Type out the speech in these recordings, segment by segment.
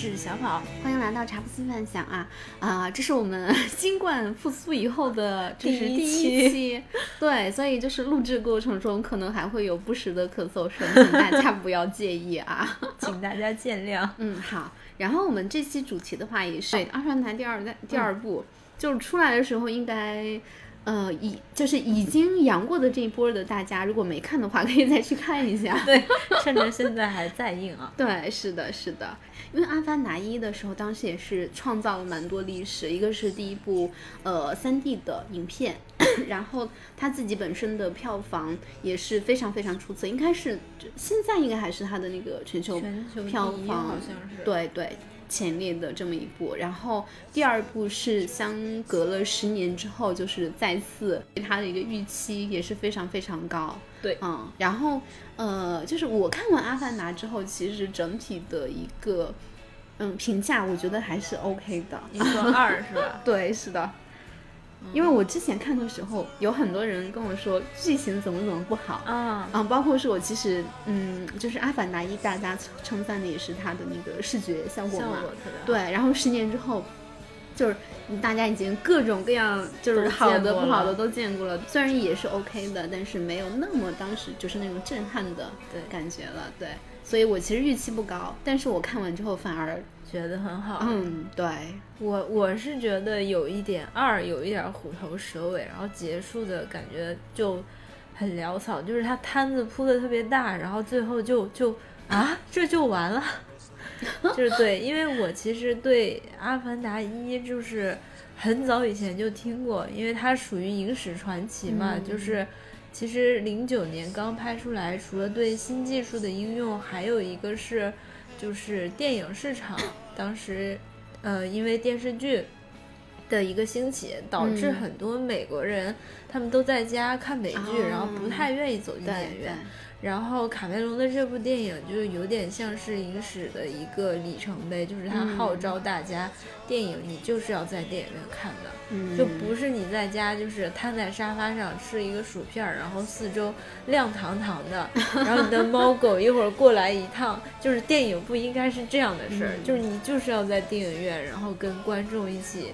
是小宝，欢迎来到茶不思饭想啊啊！这是我们 新冠复苏以后的这是第一期，对，所以就是录制过程中可能还会有不时的咳嗽声，请大家不要介意啊，请大家见谅。嗯，好。然后我们这期主题的话也是《阿凡达》第二代第二部，就是出来的时候应该。呃，已就是已经阳过的这一波的大家，如果没看的话，可以再去看一下。对，趁着现在还在映啊。对，是的，是的。因为《阿凡达一》的时候，当时也是创造了蛮多历史。一个是第一部呃三 D 的影片，然后他自己本身的票房也是非常非常出色，应该是现在应该还是他的那个全球票房，好像是。对对。前列的这么一部，然后第二部是相隔了十年之后，就是再次对它的一个预期也是非常非常高。对，嗯，然后呃，就是我看完《阿凡达》之后，其实整体的一个嗯评价，我觉得还是 OK 的。你说二是吧？对，是的。因为我之前看的时候，有很多人跟我说剧情怎么怎么不好啊，啊，包括是我其实，嗯，就是《阿凡达一》，大家称赞的也是它的那个视觉效果嘛，对。然后十年之后，就是大家已经各种各样就是好的不好的都见过了，虽然也是 OK 的，但是没有那么当时就是那种震撼的感觉了，对。所以我其实预期不高，但是我看完之后反而。觉得很好，嗯，对。我我是觉得有一点二，有一点虎头蛇尾，然后结束的感觉就很潦草，就是他摊子铺的特别大，然后最后就就啊？这就完了，就是对，因为我其实对《阿凡达一》就是很早以前就听过，因为它属于影史传奇嘛，就是其实零九年刚拍出来，除了对新技术的应用，还有一个是。就是电影市场当时，呃，因为电视剧的一个兴起，导致很多美国人他们都在家看美剧，然后不太愿意走进电影院。然后卡梅隆的这部电影就有点像是影史的一个里程碑，就是他号召大家，电影你就是要在电影院看的，就不是你在家就是瘫在沙发上吃一个薯片，然后四周亮堂堂的，然后你的猫 狗一会儿过来一趟，就是电影不应该是这样的事儿，就是你就是要在电影院，然后跟观众一起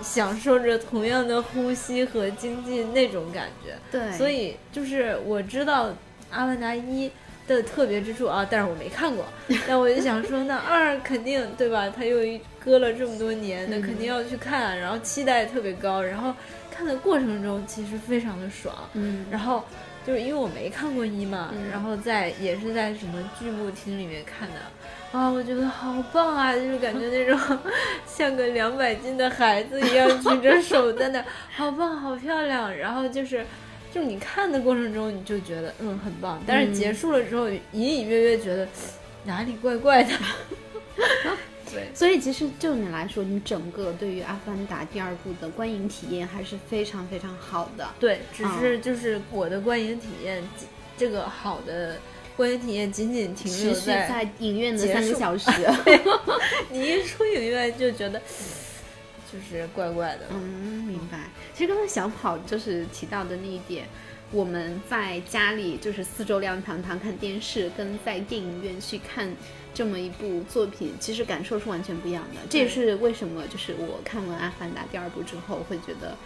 享受着同样的呼吸和经济那种感觉。对，所以就是我知道。阿凡达一的特别之处啊，但是我没看过，但我就想说，那二肯定对吧？他又搁了这么多年，那肯定要去看，然后期待特别高，然后看的过程中其实非常的爽，嗯，然后就是因为我没看过一嘛，然后在也是在什么剧目厅里面看的，啊，我觉得好棒啊，就是感觉那种 像个两百斤的孩子一样举着手在那，好棒，好漂亮，然后就是。就你看的过程中，你就觉得嗯很棒，但是结束了之后，隐隐约约觉得哪里怪怪的。对，所以其实就你来说，你整个对于《阿凡达》第二部的观影体验还是非常非常好的。对，只是就是我的观影体验，这个好的观影体验仅仅停留在影院的三个小时。你一出影院就觉得。就是怪怪的，嗯，明白。其实刚才小跑就是提到的那一点，我们在家里就是四周亮堂堂看电视，跟在电影院去看这么一部作品，其实感受是完全不一样的。这也是为什么，就是我看完《阿凡达》第二部之后，会觉得。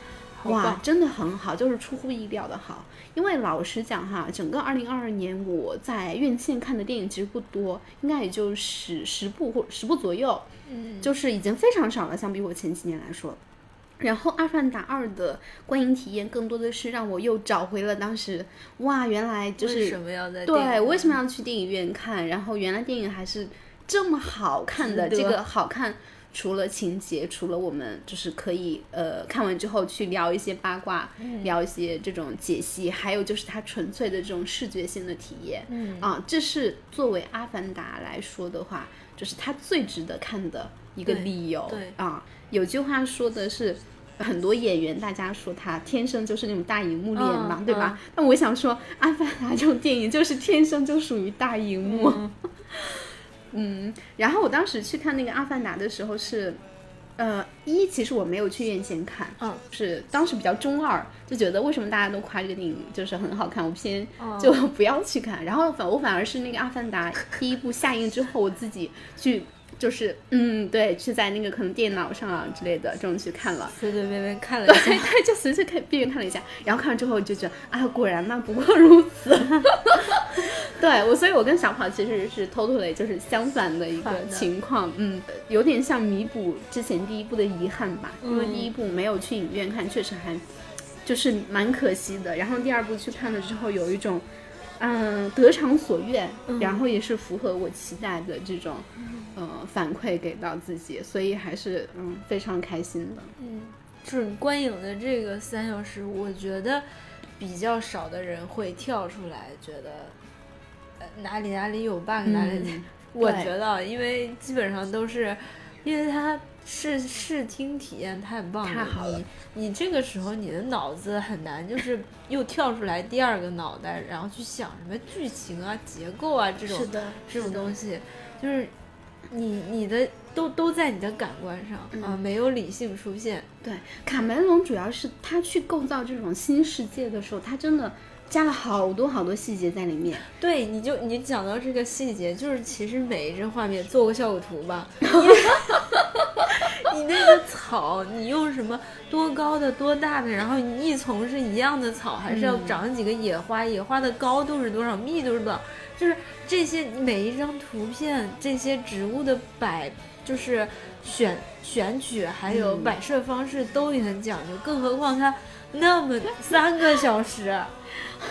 哇，真的很好，就是出乎意料的好。因为老实讲哈，整个二零二二年我在院线看的电影其实不多，应该也就十十部或十部左右，嗯，就是已经非常少了，相比我前几年来说。然后《阿凡达二》的观影体验更多的是让我又找回了当时，哇，原来就是为什么要在对，为什么要去电影院看？然后原来电影还是这么好看的，这个好看。除了情节，除了我们就是可以呃看完之后去聊一些八卦，聊一些这种解析，还有就是它纯粹的这种视觉性的体验，嗯啊，这是作为《阿凡达》来说的话，就是他最值得看的一个理由。对啊，有句话说的是，很多演员大家说他天生就是那种大荧幕脸嘛，对吧？但我想说，《阿凡达》这种电影就是天生就属于大荧幕。嗯，然后我当时去看那个《阿凡达》的时候是，呃，一其实我没有去院线看，嗯，是当时比较中二，就觉得为什么大家都夸这个电影就是很好看，我偏哦就不要去看。然后反我反而是那个《阿凡达》第一部下映之后，我自己去就是嗯对，去在那个可能电脑上啊之类的这种去看了。随随便便看了对一下，对，就随随便便看了一下，然后看完之后就觉得，啊，果然嘛，不过如此。对我，所以我跟小跑其实是 totally 就是相反的一个情况，嗯，有点像弥补之前第一部的遗憾吧，因为嗯第一部没有去影院看，确实还就是蛮可惜的。然后第二部去看了之后，有一种嗯得偿所愿，然后也是符合我期待的这种呃反馈给到自己，所以还是嗯非常开心的。嗯，就是观影的这个三小时，我觉得比较少的人会跳出来，觉得呃哪里哪里有 bug，、哪里嗯我觉得，因为基本上都是，因为它视视听体验太棒了，太好了你你这个时候你的脑子很难，就是又跳出来第二个脑袋，然后去想什么剧情啊、结构啊这种的，这种东西，就是你你的都都在你的感官上、啊，没有理性出现。对，卡梅隆主要是他去构造这种新世界的时候，他真的加了好多好多细节在里面。对，你就你讲到这个细节，就是其实每一帧画面做个效果图吧，你那个草，你用什么多高的多大的，然后你一丛是一样的草，还是要嗯长几个野花，野花的高度是多少，密度是多少，就是这些每一张图片，这些植物的摆，就是选选取还有嗯摆设方式都也很讲究，更何况它那么三个小时。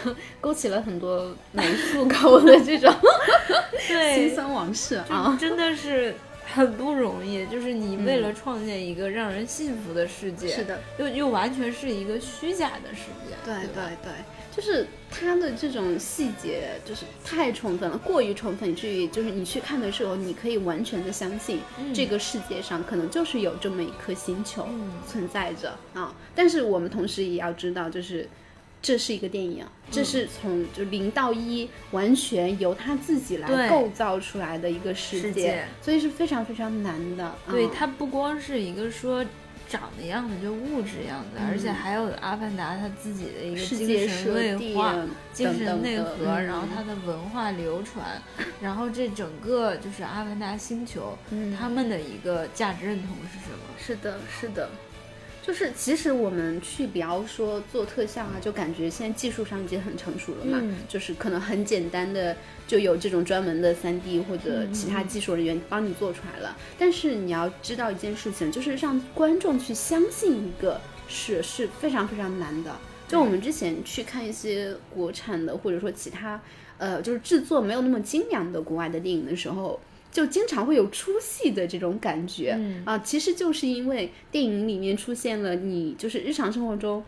勾起了很多美术高的这种 对，辛酸往事啊！真的是很不容易。就是你为了创建一个让人信服的世界，是的，又又完全是一个虚假的世界，对对对对，就是他的这种细节就是太充分了，过于充分，以至于就是你去看的时候，你可以完全的相信嗯这个世界上可能就是有这么一颗星球嗯存在着啊。但是我们同时也要知道，就是。这是一个电影，这是从就零到一，完全由他自己来构造出来的一个世界，世界。所以是非常非常难的。对，嗯。它不光是一个说长的样子，就物质样子，而且还有阿凡达他自己的一个精世界神内化、精等神内核，然后嗯它的文化流传，然后这整个就是阿凡达星球，嗯。他们的一个价值认同是什么？是的，是的，就是其实我们去比方说做特效啊，就感觉现在技术上已经很成熟了嘛，嗯就是可能很简单的就有这种专门的三 D 或者嗯其他技术人员帮你做出来了。但是你要知道一件事情，就是让观众去相信一个事是非常非常难的。就我们之前去看一些国产的，或者说其他，呃，就是制作没有那么精良的国外的电影的时候，就经常会有出戏的这种感觉、嗯啊。其实就是因为电影里面出现了你就是日常生活中，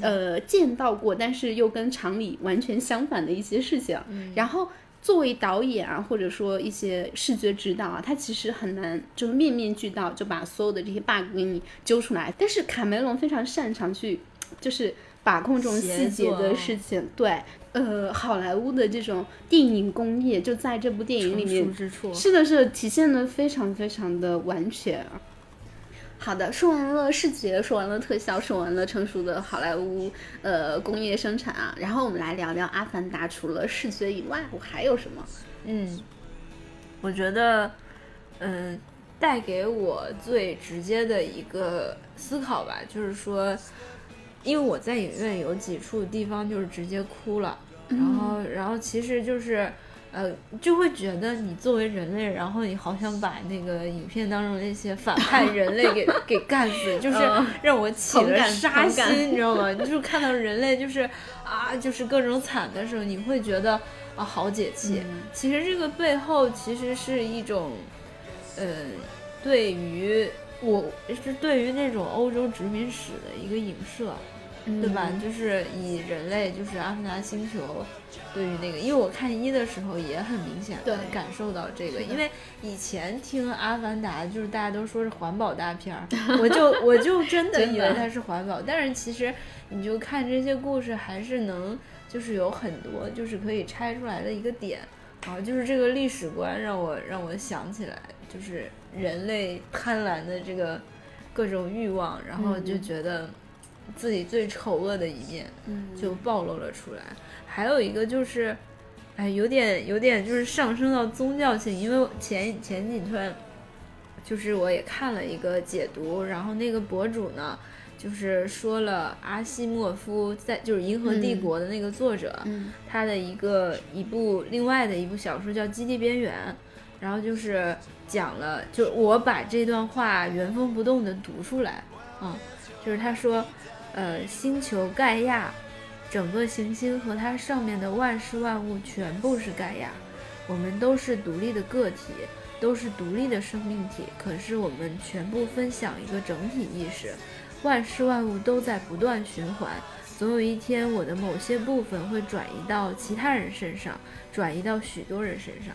呃，见到过，但是又跟常理完全相反的一些事情，然后。作为导演啊，或者说一些视觉指导啊，他其实很难就是面面俱到，就把所有的这些 bug 给你揪出来。但是卡梅隆非常擅长去，就是把控这种细节的事情。对，呃，好莱坞的这种电影工业就在这部电影里面。是的，是的，体现的非常非常的完全。好的，说完了视觉，说完了特效，说完了成熟的好莱坞呃工业生产啊，然后我们来聊聊《阿凡达》除了视觉以外，我还有什么？嗯，我觉得，嗯，带给我最直接的一个思考吧，就是说，因为我在影院有几处地方就是直接哭了，然后，然后其实就是。呃，就会觉得你作为人类，然后你好想把那个影片当中那些反派人类给 给干死，就是嗯让我起了杀心，你知道吗？就是看到人类就是啊，就是各种惨的时候，你会觉得啊好解气。嗯其实这个背后其实是一种，呃，对于我是对于那种欧洲殖民史的一个影射，对吧？嗯就是以人类就是阿凡达星球对于那个，因为我看一的时候也很明显的对感受到这个，因为以前听阿凡达就是大家都说是环保大片儿，我就我就真的以为它是环保，但是其实你就看这些故事还是能就是有很多就是可以拆出来的一个点。啊，就是这个历史观让我让我想起来，就是人类贪婪的这个各种欲望，然后就觉得自己最丑恶的一面就暴露了出来。还有一个就是，哎，有点有点就是上升到宗教性，因为前前几天就是我也看了一个解读，然后那个博主呢。就是说了阿西莫夫在就是《银河帝国》的那个作者，他的一个一部另外的一部小说叫《基地边缘》，然后就是讲了，就我把这段话原封不动的读出来啊，就是他说，呃，星球盖亚，整个行星和它上面的万事万物全部是盖亚，我们都是独立的个体，都是独立的生命体，可是我们全部分享一个整体意识。万事万物都在不断循环，总有一天，我的某些部分会转移到其他人身上，转移到许多人身上。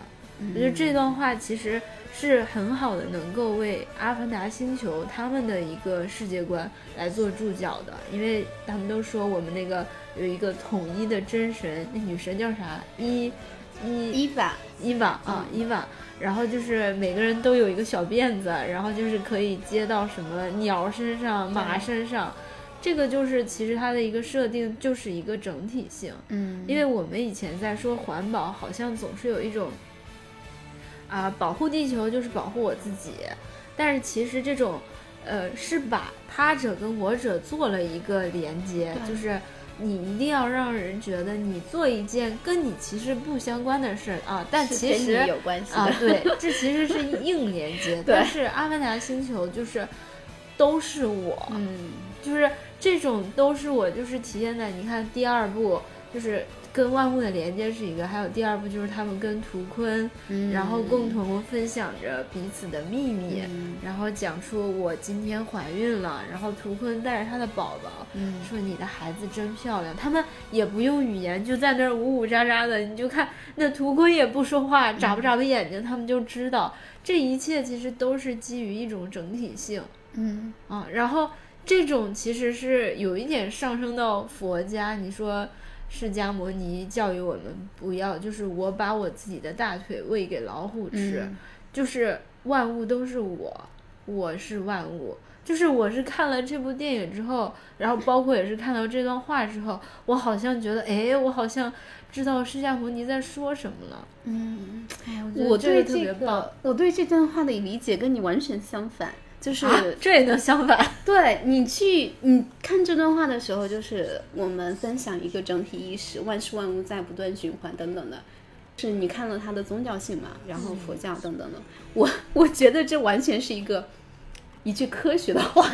我觉得这段话其实是很好的，能够为阿凡达星球他们的一个世界观来做注脚的，因为他们都说我们那个有一个统一的真神，那女神叫啥？伊伊伊娃伊娃啊伊娃。然后就是每个人都有一个小辫子，然后就是可以接到什么鸟身上、马身上，这个就是其实它的一个设定就是一个整体性。嗯，因为我们以前在说环保，好像总是有一种啊保护地球就是保护我自己，但是其实这种呃是把他者跟我者做了一个连接，就是。你一定要让人觉得你做一件跟你其实不相关的事儿啊，但其实有关系啊，对，这其实是硬连接。但是阿凡达星球就是都是我，嗯，就是这种都是我，就是体现在你看第二部就是。跟万物的连接是一个，还有第二步就是他们跟图坤，然后共同分享着彼此的秘密，然后讲出我今天怀孕了，然后图坤带着他的宝宝，说你的孩子真漂亮。他们也不用语言，就在那儿呜呜喳喳的，你就看那图坤也不说话，眨不眨巴眼睛，他们就知道。这一切其实都是基于一种整体性，嗯。啊，然后这种其实是有一点上升到佛家，你说。释迦摩尼教育我们不要，就是我把我自己的大腿喂给老虎吃，就是万物都是我，我是万物，就是我是看了这部电影之后，然后包括也是看到这段话之后，我好像觉得，哎，我好像知道释迦牟尼在说什么了。嗯，哎，我对这个，我对这段话的理解跟你完全相反。就是这也能相反？对你去你看这段话的时候，就是我们分享一个整体意识，万事万物在不断循环等等的。是你看了它的宗教性嘛？然后佛教等等的。我我觉得这完全是一个一句科学的话，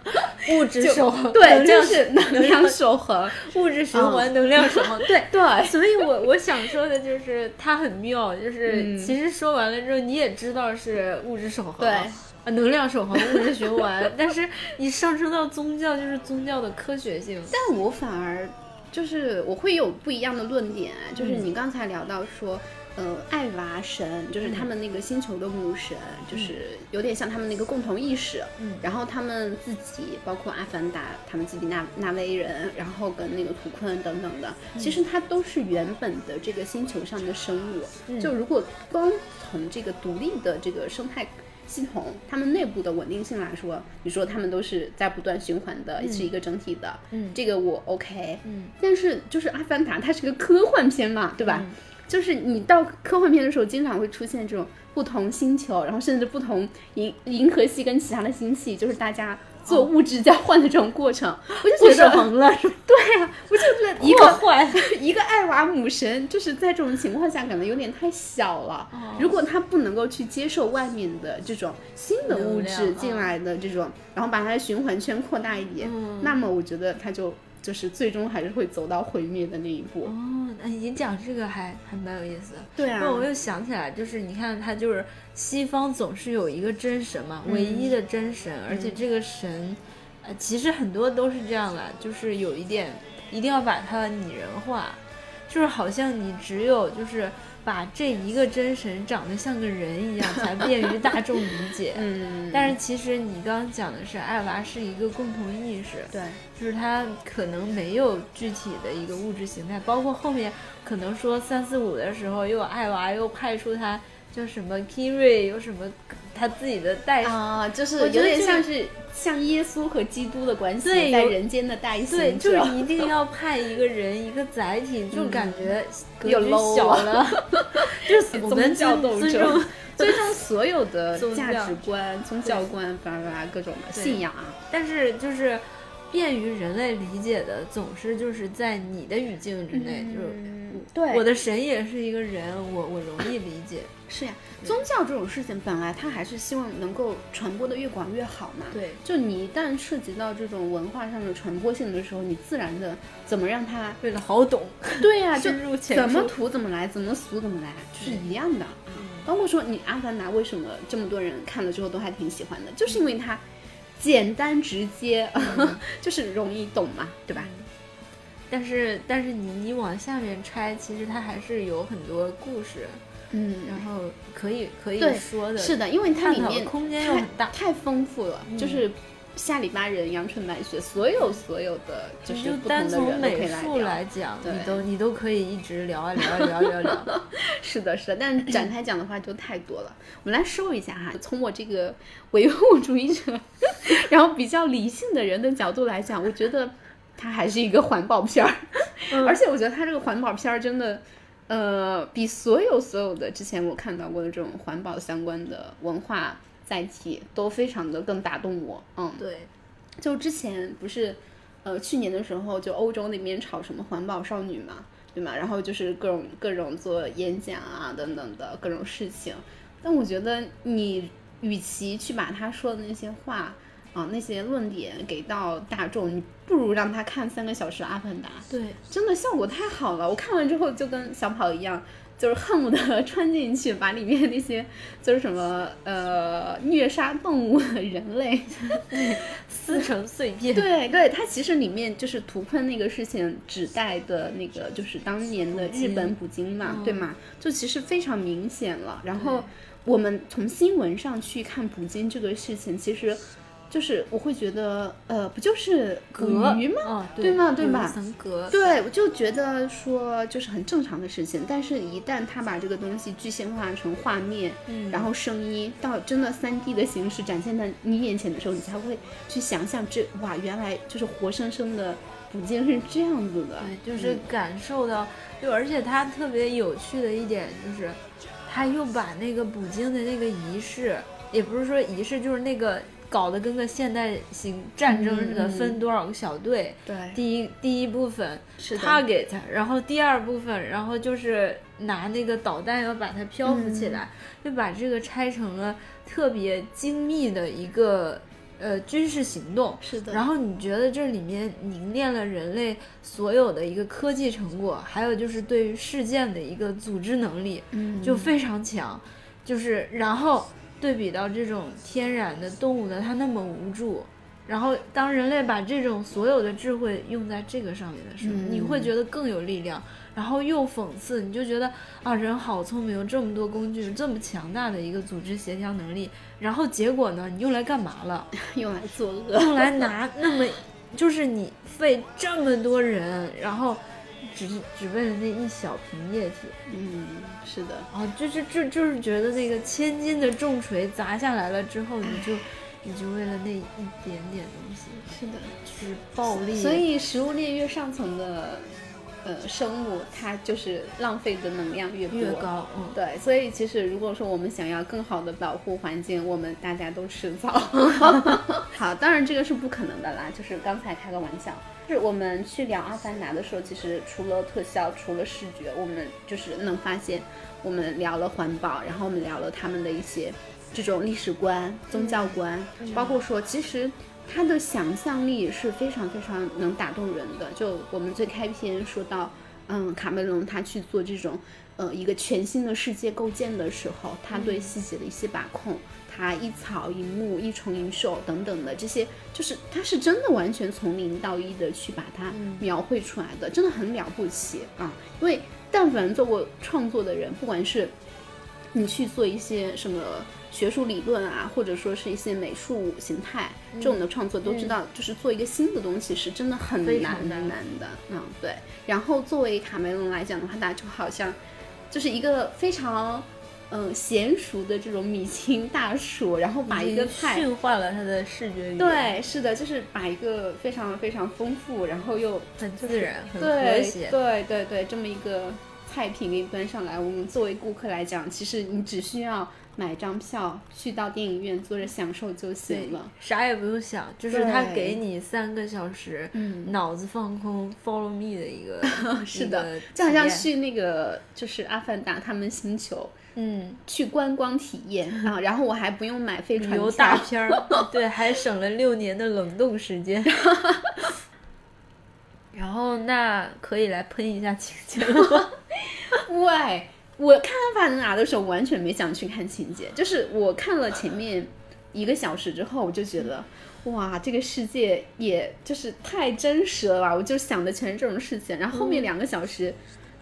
物质守恒，对，就是能量守恒，物质循环，能量守恒。对对，所以我我想说的就是它很妙，就是其实说完了之后你也知道是物质守恒。对。啊，能量守恒，物质循环，但是你上升到宗教，就是宗教的科学性。但我反而就是我会有不一样的论点，就是你刚才聊到说，呃，艾娃神就是他们那个星球的母神，就是有点像他们那个共同意识。嗯。然后他们自己，包括阿凡达，他们自己纳纳威人，然后跟那个图坤等等的，其实它都是原本的这个星球上的生物。就如果光从这个独立的这个生态。系统他们内部的稳定性来说，你说他们都是在不断循环的，是一个整体的，嗯，这个我 OK，嗯，但是就是《阿凡达》它是个科幻片嘛，对吧？就是你到科幻片的时候，经常会出现这种不同星球，然后甚至不同银银河系跟其他的星系，就是大家。做物质交换的这种过程，我就觉得 对呀，我就觉得一个 一个艾娃母神，就是在这种情况下，可能有点太小了。如果他不能够去接受外面的这种新的物质进来的这种，然后把它的循环圈扩大一点，那么我觉得他就。就是最终还是会走到毁灭的那一步哦。那你讲这个还还蛮有意思。对啊。那我又想起来，就是你看，他就是西方总是有一个真神嘛，唯一的真神，而且这个神，呃，其实很多都是这样的，就是有一点一定要把它拟人化，就是好像你只有就是。把这一个真神长得像个人一样，才便于大众理解。嗯，但是其实你刚刚讲的是艾娃是一个共同意识，对，就是他可能没有具体的一个物质形态，包括后面可能说三四五的时候，又有艾娃又派出他叫什么 Kiri，有什么他自己的代啊，就是我有点像是像耶稣和基督的关系，在人间的代行对，就是一定要派一个人一个载体，就感觉格有局小了了，就是我们宗教尊斗争。尊重，尊重所有的价值观、宗教观，巴拉巴拉各种的信仰啊。但是就是便于人类理解的，总是就是在你的语境之内，就是嗯，对，我的神也是一个人，我我容易理解。是呀，宗教这种事情本来它还是希望能够传播的越广越好嘛。对，就你一旦涉及到这种文化上的传播性的时候，你自然的怎么让它变得好懂，对呀、就深入浅怎么出土怎么来，怎么俗怎么来，就是一样的啊。包括说你《阿凡达》为什么这么多人看了之后都还挺喜欢的，就是因为它简单直接，就是容易懂嘛，对吧？但是但是你你往下面拆，其实它还是有很多故事，嗯，然后可以可以说的，是的，因为它里面空间又很大。太丰富了，就是下里巴人、阳春白雪，所有所有的就是不就单从美术来讲，你都你都可以一直聊啊聊啊聊啊聊啊聊。是的，是的，但 展开讲的话就太多了。我们来说一下哈，从我这个唯物主义者，然后比较理性的人的角度来讲，我觉得它还是一个环保片儿，嗯而且我觉得它这个环保片儿真的。呃，比所有所有的之前我看到过的这种环保相关的文化载体都非常的更打动我，嗯，对，就之前不是，呃，去年的时候，就欧洲那边炒什么环保少女嘛，对吗？然后就是各种各种做演讲啊等等的各种事情。但我觉得你与其去把他说的那些话啊、那些论点给到大众，你不如让他看三个小时《阿凡达》，对，真的效果太好了。我看完之后就跟小跑一样。就是恨不得 穿进去，把里面那些就是什么呃虐杀动物人类，撕成碎片。对对，它其实里面就是图坤那个事情指代的那个，就是当年的日本捕鲸嘛，对吗？就其实非常明显了。然后我们从新闻上去看捕鲸这个事情，其实就是我会觉得，呃，不就是捕格鱼吗？哦，对吗？对吧？层格，对，我就觉得说就是很正常的事情，但是一旦他把这个东西具象化成画面，嗯。然后声音到真的三 D 的形式展现在你眼前的时候，你才会去想象这哇，原来就是活生生的捕鲸是这样子的，对，就是感受到，就而且它特别有趣的一点就是，他又把那个捕鲸的那个仪式，也不是说仪式，就是那个搞得跟个现代型战争似的，分多少个小队。对第一第一部分是的 target，然后第二部分，然后就是拿那个导弹要把它漂浮起来，就把这个拆成了特别精密的一个呃军事行动。是的，然后你觉得这里面凝练了人类所有的一个科技成果，还有就是对于事件的一个组织能力，嗯就非常强。就是然后对比到这种天然的动物的它那么无助，然后当人类把这种所有的智慧用在这个上面的时候，嗯你会觉得更有力量。然后又讽刺，你就觉得啊，人好聪明，有这么多工具，这么强大的一个组织协调能力，然后结果呢，你用来干嘛了？用来作 恶，用来拿 那么，就是你费这么多人，然后只只为了那一小瓶液体，嗯，是的，哦，就是就就是觉得那个千斤的重锤砸下来了之后，你就你就为了那一点点东西，是的，就是暴力，所以食物链越上层的呃生物，它就是浪费的能量越多越高，嗯，对，所以其实如果说我们想要更好的保护环境，我们大家都吃草。好，当然这个是不可能的啦，就是刚才开个玩笑。就是我们去聊《阿凡达》的时候，其实除了特效，除了视觉，我们就是能发现，我们聊了环保，然后我们聊了他们的一些这种历史观、宗教观，包括说其实。他的想象力是非常非常能打动人的。就我们最开篇说到，嗯，卡梅隆他去做这种呃一个全新的世界构建的时候，他对细节的一些把控，他一草一木一虫一兽等等的这些，就是他是真的完全从零到一的去把它描绘出来的，真的很了不起啊！因为但凡做过创作的人，不管是你去做一些什么学术理论啊，或者说是一些美术形态这种的创作，都知道，就是做一个新的东西是真的很难常难难的。嗯，对。然后作为卡梅隆来讲的话，他就好像就是一个非常嗯娴熟的这种米其林大厨，然后把一个菜驯化了他的视觉语言，对，是的，就是把一个非常非常丰富，然后又很自然、很和对谐。对对对，这么一个菜品给你端上来，我们作为顾客来讲，其实你只需要买张票去到电影院坐着享受就行了。，啥也不用想，就是他给你三个小时，嗯，脑子放空，follow me 的一个，是的就好像去那个就是阿凡达他们星球嗯，去观光体验啊，然后我还不用买飞船旅游大。片儿，对，还省了六年的冷冻时间。然后那可以来喷一下情节？喂，我看《阿凡达》的时候完全没想去看情节，就是我看了前面一个小时之后，我就觉得。哇，这个世界也就是太真实了吧！我就想的全是这种事情，然后后面两个小时，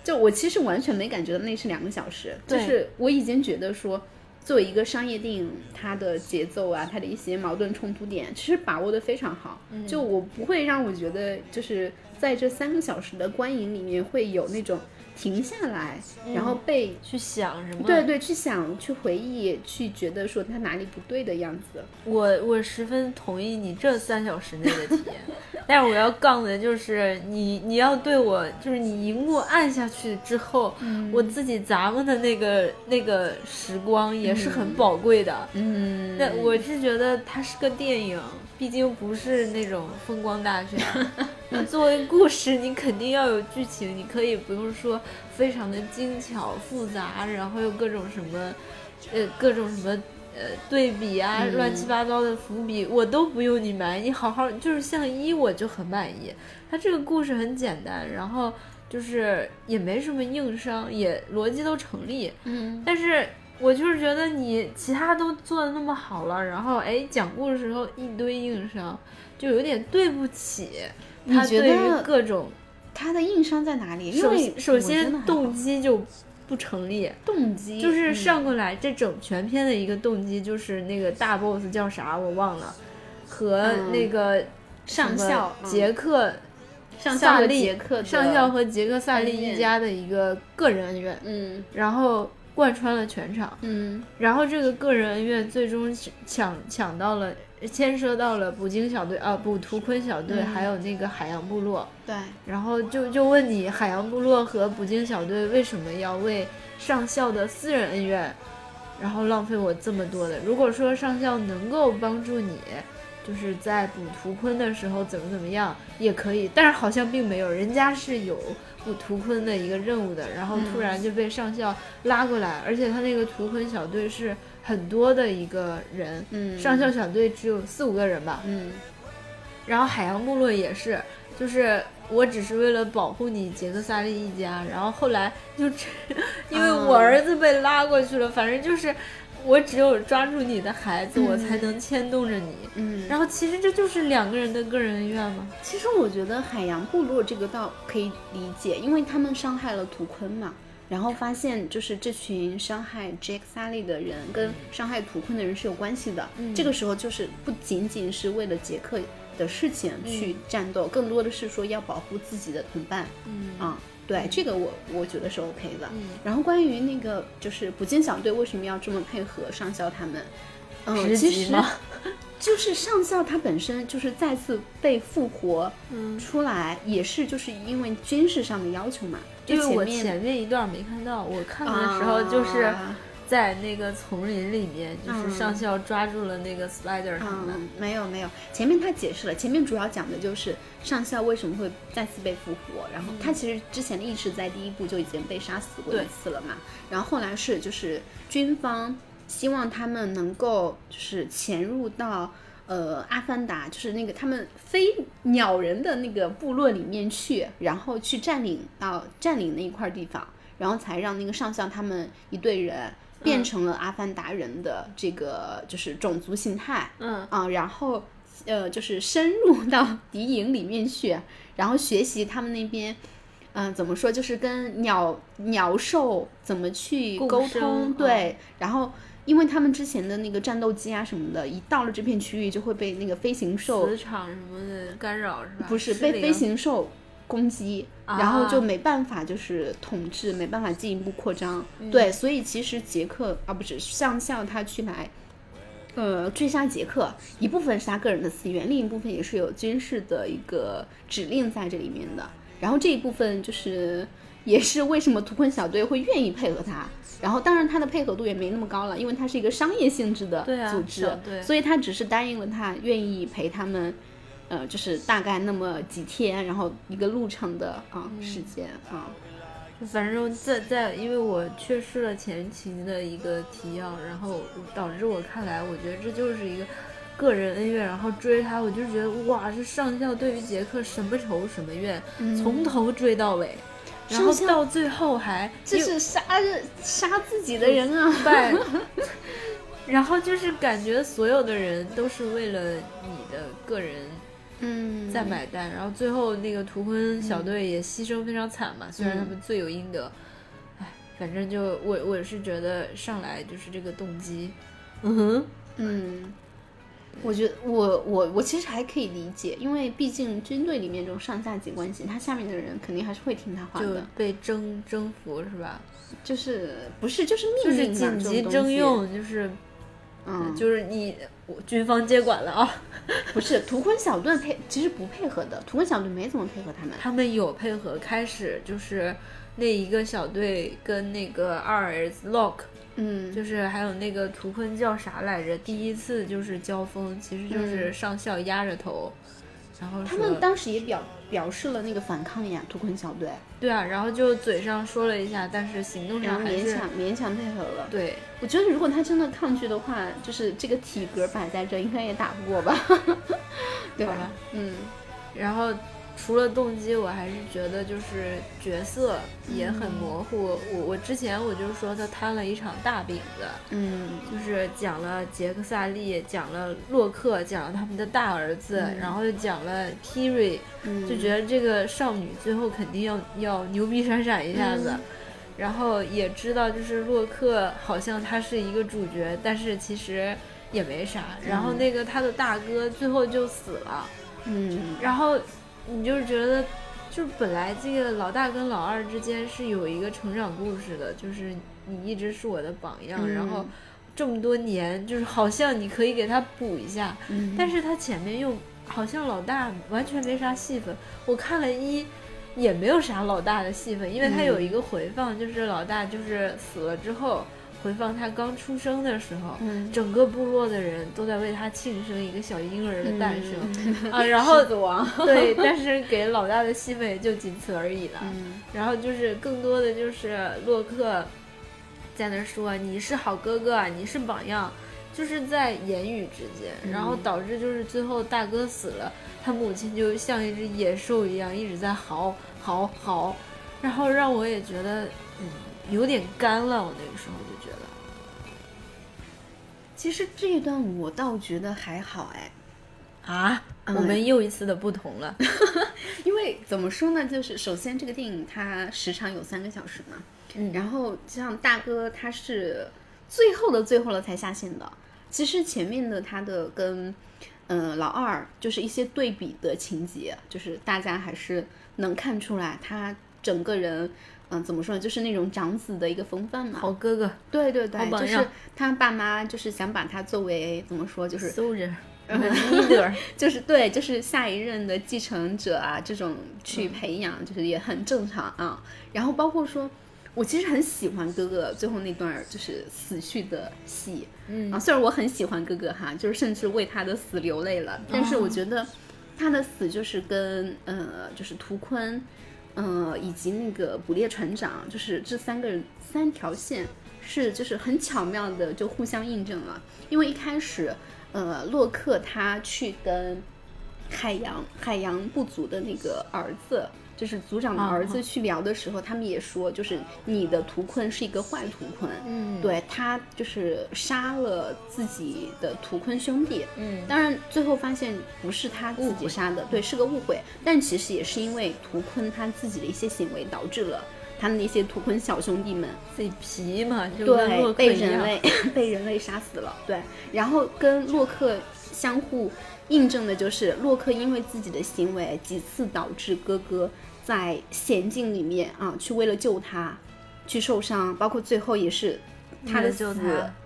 就我其实完全没感觉到那是两个小时，就是我已经觉得说，作为一个商业电影，它的节奏啊，它的一些矛盾冲突点，其实把握的非常好。就我不会让我觉得，就是在这三个小时的观影里面会有那种停下来，然后被去想什么？对对去想、去回忆、去觉得说他哪里不对的样子。我我十分同意你这三小时内的体验，但是我要杠的就是你你要对我就是你荧幕按下去之后，我自己咱们的那个那个时光也是很宝贵的。嗯那我是觉得它是个电影，毕竟不是那种风光大片。你作为故事，你肯定要有剧情，你可以不用说非常的精巧复杂，然后又各种什么，呃，各种什么呃对比啊，嗯乱七八糟的伏笔，我都不用你埋，你好好就是像一我就很满意。它这个故事很简单，然后就是也没什么硬伤，也逻辑都成立，嗯但是我就是觉得你其他都做的那么好了，然后哎讲故事时候一堆硬伤，就有点对不起你他对觉得于各种他的硬伤在哪里？因首为首先动机就不成立，动机就是嗯上过来这整全篇的一个动机就是那个大 boss 叫啥我忘了，和嗯那个上校嗯杰克。上校和杰克上校和杰克萨利一家的一个个人恩怨，嗯然后贯穿了全场。嗯然后这个个人恩怨最终抢抢到了，牵涉到了捕鲸小队啊，捕图坤小队，嗯还有那个海洋部落。对然后就就问你，海洋部落和捕鲸小队为什么要为上校的私人恩怨，然后浪费我这么多的？如果说上校能够帮助你，就是在捕图坤的时候怎么怎么样也可以，但是好像并没有，人家是有捕图坤的一个任务的，然后突然就被上校拉过来，而且他那个图坤小队是很多的一个人，嗯。上校小队只有四五个人吧，嗯。然后海洋部落也是，就是我只是为了保护你杰克萨利一家，然后后来就只 因为我儿子被拉过去了，反正就是我只有抓住你的孩子，我才能牵动着你。嗯，然后其实这就是两个人的个人恩怨嘛。其实我觉得海洋部落这个倒可以理解，因为他们伤害了图坤嘛，然后发现就是这群伤害 Jake Sully 的人跟伤害图坤的人是有关系的。嗯这个时候就是不仅仅是为了杰克的事情去战斗，更多的是说要保护自己的同伴。嗯啊，对，这个我我觉得是 OK 的。嗯然后关于那个就是捕鲸小队为什么要这么配合上校他们？嗯，职其实 就是上校他本身就是再次被复活嗯，出来，也是就是因为军事上的要求嘛。因为我前面一段没看到，我看的时候就是啊在那个丛林里面，就是嗯上校抓住了那个 Spider 他们。嗯，没有没有，前面他解释了，前面主要讲的就是上校为什么会再次被复活，然后他其实之前的意识在第一部就已经被杀死过一次了嘛，然后后来是就是军方希望他们能够就是潜入到。呃，阿凡达就是那个他们飞鸟人的那个部落里面去，然后去占领到占领那一块地方，然后才让那个上校他们一队人变成了阿凡达人的这个就是种族形态，嗯啊，然后呃，就是深入到敌营里面去，然后学习他们那边，嗯、怎么说，就是跟鸟鸟兽怎么去沟生通，嗯对，然后。因为他们之前的那个战斗机啊什么的，一到了这片区域就会被那个飞行兽磁场什么的干扰是吧？不是被飞行兽攻击，然后就没办法就是统治，没办法进一步扩张。对，所以其实杰克啊，不是上校他去来，呃，追杀杰克，一部分是他个人的私怨，另一部分也是有军事的一个指令在这里面的。然后这一部分就是也是为什么图困小队会愿意配合他。然后当然他的配合度也没那么高了，因为他是一个商业性质的组织，所以他只是答应了他愿意陪他们。呃，就是大概那么几天，然后一个路程的啊时间啊，反正在在，因为我缺失了前期的一个提要，然后导致我看来，我觉得这就是一个个人恩怨，然后追他，我就觉得哇，这上校对于杰克什么仇什么怨，从头追到尾，然后到最后还这是杀杀自己的人啊，然后就是感觉所有的人都是为了你的个人。嗯，在买单，然后最后那个图坤小队也牺牲非常惨嘛，虽然他们罪有应得，哎，反正就我我是觉得上来就是这个动机，嗯哼，嗯，我觉得我我我其实还可以理解，因为毕竟军队里面这种上下级关系，他下面的人肯定还是会听他话的，就被征征服是吧？就是不是就是命令紧急征用，就是。嗯，就是你，我军方接管了啊，不是图坤小队配，其实不配合的，图坤小队没怎么配合他们，他们有配合，开始就是那一个小队跟那个二儿子 Lock，嗯，就是还有那个图坤叫啥来着，第一次就是交锋，其实就是上校压着头。然后他们当时也表表示了那个反抗呀，图坤小队。对啊，然后就嘴上说了一下，但是行动上勉强勉强配合了。对，我觉得如果他真的抗拒的话，就是这个体格摆在这，应该也打不过吧？对吧？嗯，然后。除了动机，我还是觉得就是角色也很模糊。我我之前我就说他摊了一场大饼子，嗯，就是讲了杰克萨利，讲了洛克，讲了他们的大儿子，然后又讲了 Kiri，就觉得这个少女最后肯定要要牛逼闪闪一下子。然后也知道就是洛克好像他是一个主角，但是其实也没啥。然后那个他的大哥最后就死了，嗯，然后。你就是觉得，就是本来这个老大跟老二之间是有一个成长故事的，就是你一直是我的榜样，然后这么多年，就是好像你可以给他补一下，但是他前面又好像老大完全没啥戏份，我看了一也没有啥老大的戏份，因为他有一个回放，就是老大就是死了之后。回放他刚出生的时候，整个部落的人都在为他庆生一个小婴儿的诞生。啊，然后 对，但是给老大的戏份也就仅此而已了。然后就是更多的就是洛克在那说你是好哥哥，你是榜样，就是在言语之间，然后导致就是最后大哥死了，他母亲就像一只野兽一样一直在嚎嚎嚎，然后让我也觉得嗯有点干了，我那个时候就。其实这一段我倒觉得还好哎，啊，我们又一次的不同了，因为怎么说呢，就是首先这个电影它时长有三个小时嘛，嗯，然后像大哥他是最后的最后了才下线的，其实前面的他的跟嗯老二就是一些对比的情节，就是大家还是能看出来他整个人。嗯，怎么说呢？就是那种长子的一个风范嘛。好哥哥，对对对，就是他爸妈就是想把他作为怎么说，就是 leader，就是对，就是下一任的继承者啊，这种去培养，就是也很正常啊。然后包括说，我其实很喜欢哥哥最后那段就是死去的戏，嗯啊，虽然我很喜欢哥哥哈，就是甚至为他的死流泪了，但是我觉得他的死就是跟呃，就是图坤。呃，以及那个捕猎船长，就是这三个人三条线是就是很巧妙的就互相印证了。因为一开始，呃，洛克他去跟海洋海洋部族的那个儿子。就是组长的儿子去聊的时候，他们也说，就是你的图坤是一个坏图坤，嗯，对他就是杀了自己的图坤兄弟，嗯，当然最后发现不是他自己杀的，对，是个误会，但其实也是因为图坤他自己的一些行为导致了他的那些图坤小兄弟们自己皮嘛，对，被人类被人类杀死了，对，然后跟洛克相互印证的就是洛克因为自己的行为几次导致哥哥。在险境里面啊，去为了救他，去受伤，包括最后也是他的死，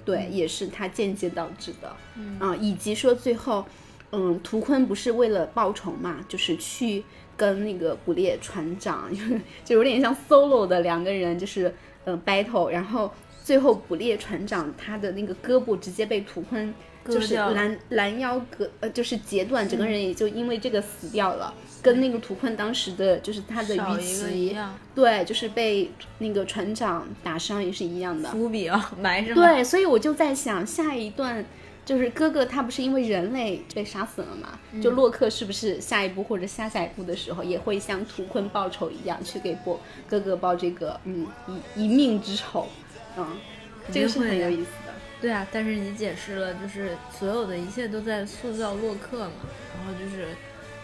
对，也是他间接导致的，啊，以及说最后，嗯，图坤不是为了报仇嘛，就是去跟那个捕猎船长，就有点像 solo 的两个人，就是嗯 battle，然后最后捕猎船长他的那个胳膊直接被图坤就是拦拦腰割呃就是截断，整个人也就因为这个死掉了，跟那个图困当时的就是他的鱼鳍，样，对，就是被那个船长打伤也是一样的。伏笔啊，埋是吗。对，所以我就在想，下一段就是哥哥他不是因为人类被杀死了嘛？就洛克是不是下一步或者下下一步的时候，也会像图坤报仇一样，去给波哥哥报这个嗯一一命之仇？嗯，这个是很有意思的。对啊，但是你解释了，就是所有的一切都在塑造洛克嘛。然后就是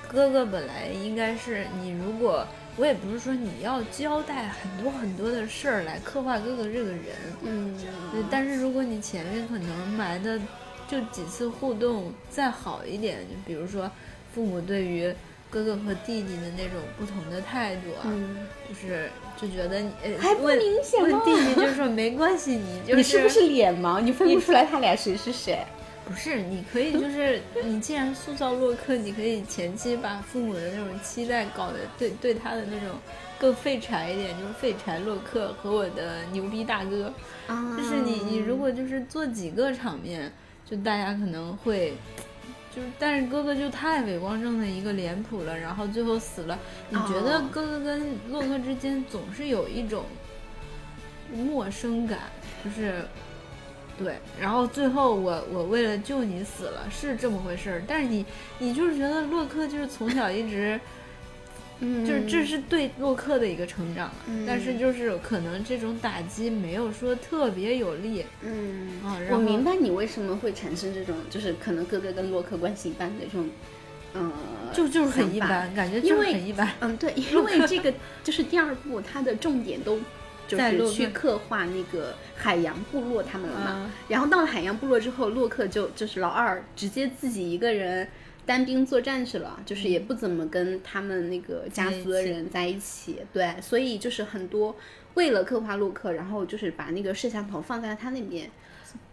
哥哥本来应该是你，如果我也不是说你要交代很多很多的事儿来刻画哥哥这个人，嗯，对，但是如果你前面可能埋的就几次互动再好一点，就比如说父母对于哥哥和弟弟的那种不同的态度啊，嗯就是就觉得你呃还不问明显吗问弟弟就说没关系，你就是 你是不是脸盲？你分不出来他俩谁是谁？不是，你可以就是 你既然塑造洛克，你可以前期把父母的那种期待搞得对对他的那种更废柴一点，就是废柴洛克和我的牛逼大哥。啊就是你你如果就是做几个场面，就大家可能会。就是，但是哥哥就太伪光正的一个脸谱了，然后最后死了。你觉得哦哥哥跟洛克之间总是有一种陌生感，就是对，然后最后我我为了救你死了，是这么回事儿。但是你你就是觉得洛克就是从小一直，嗯就是这是对洛克的一个成长啊，嗯但是就是可能这种打击没有说特别有力嗯啊。我明白你为什么会产生这种，就是可能哥哥跟洛克关系一般的这种，呃，就就是很一般，感觉就是很一般。嗯，对，因为这个就是第二部，它的重点都就是在去刻画那个海洋部落他们了嘛。啊然后到了海洋部落之后，洛克就就是老二直接自己一个人单兵作战去了，就是也不怎么跟他们那个家族的人在一起。对，所以就是很多为了刻画洛克，然后就是把那个摄像头放在他那边。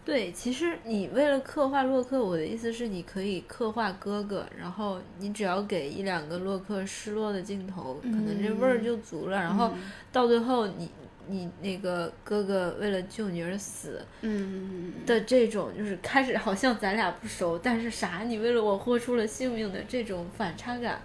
对，其实你为了刻画洛克，我的意思是你可以刻画哥哥，然后你只要给一两个洛克失落的镜头，可能这味儿就足了。然后到最后你，你那个哥哥为了救你而死嗯，的这种，就是开始好像咱俩不熟，但是啥，你为了我豁出了性命的这种反差感，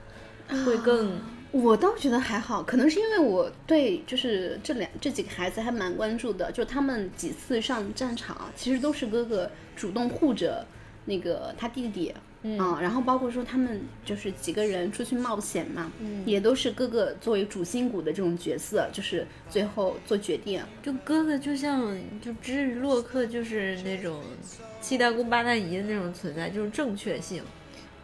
会更。我倒觉得还好，可能是因为我对就是这两这几个孩子还蛮关注的，就他们几次上战场，其实都是哥哥主动护着那个他弟弟，嗯，然后包括说他们就是几个人出去冒险嘛，嗯，也都是哥哥作为主心骨的这种角色，就是最后做决定，就哥哥就像就至于洛克就是那种七大姑八大姨的那种存在，就是正确性。